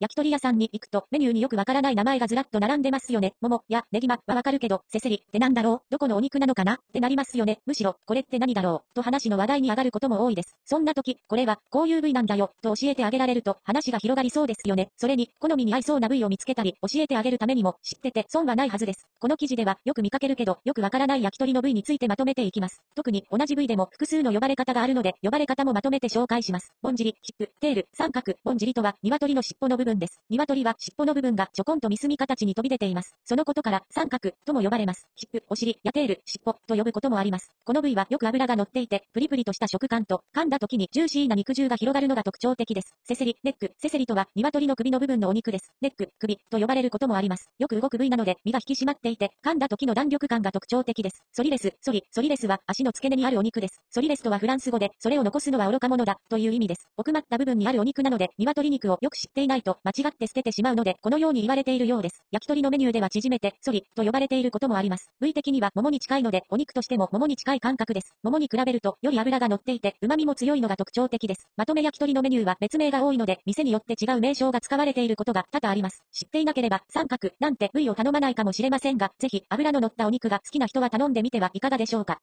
焼き鳥屋さんに行くと、メニューによくわからない名前がずらっと並んでますよね。桃、や、ネギマ、はわかるけど、せせり、ってなんだろう？どこのお肉なのかな？ってなりますよね。むしろ、これって何だろう？と話の話題に上がることも多いです。そんな時、これは、こういう部位なんだよ、と教えてあげられると、話が広がりそうですよね。それに、好みに合いそうな部位を見つけたり、教えてあげるためにも、知ってて、損はないはずです。この記事では、よく見かけるけど、よくわからない焼き鳥の部位についてまとめていきます。特に、同じ部位でも、複数の呼ばれ方があるので、呼ばれ方もまとめて紹介します。ぼんじり、ヒップ、テール、三角、ぼんじりとは、鶏の尻尾の部分です。鶏は、尻尾の部分がちょこんとミスミ形に飛び出ています。そのことから、三角、とも呼ばれます。ヒップ、お尻、やテール、尻尾、と呼ぶこともあります。この部位はよく脂が乗っていて、プリプリとした食感と、噛んだ時にジューシーな肉汁が広がるのが特徴的です。セセリ、ネック、セセリとは、鶏の首の部分のお肉です。ネック、首、と呼ばれることもあります。よく動く部位なので、身が引き締まっていて、噛んだ時の弾力感が特徴的です。ソリレス、ソリ、ソリレスは、足の付け根にあるお肉です。ソリレスとはフランス語で、それを残すのは愚か者だ、という意味です。奥まった部分にあるお肉なので、鶏肉をよく知っていないと、間違って捨ててしまうので、このように言われているようです。焼き鳥のメニューでは縮めて、ソリ、と呼ばれていることもあります。部位的にはももに近いので、お肉としてもももに近い感覚です。ももに比べると、より脂が乗っていて、旨味も強いのが特徴的です。まとめ焼き鳥のメニューは別名が多いので、店によって違う名称が使われていることが多々あります。知っていなければ、三角、なんて部位を頼まないかもしれませんが、ぜひ、脂の乗ったお肉が好きな人は頼んでみてはいかがでしょうか。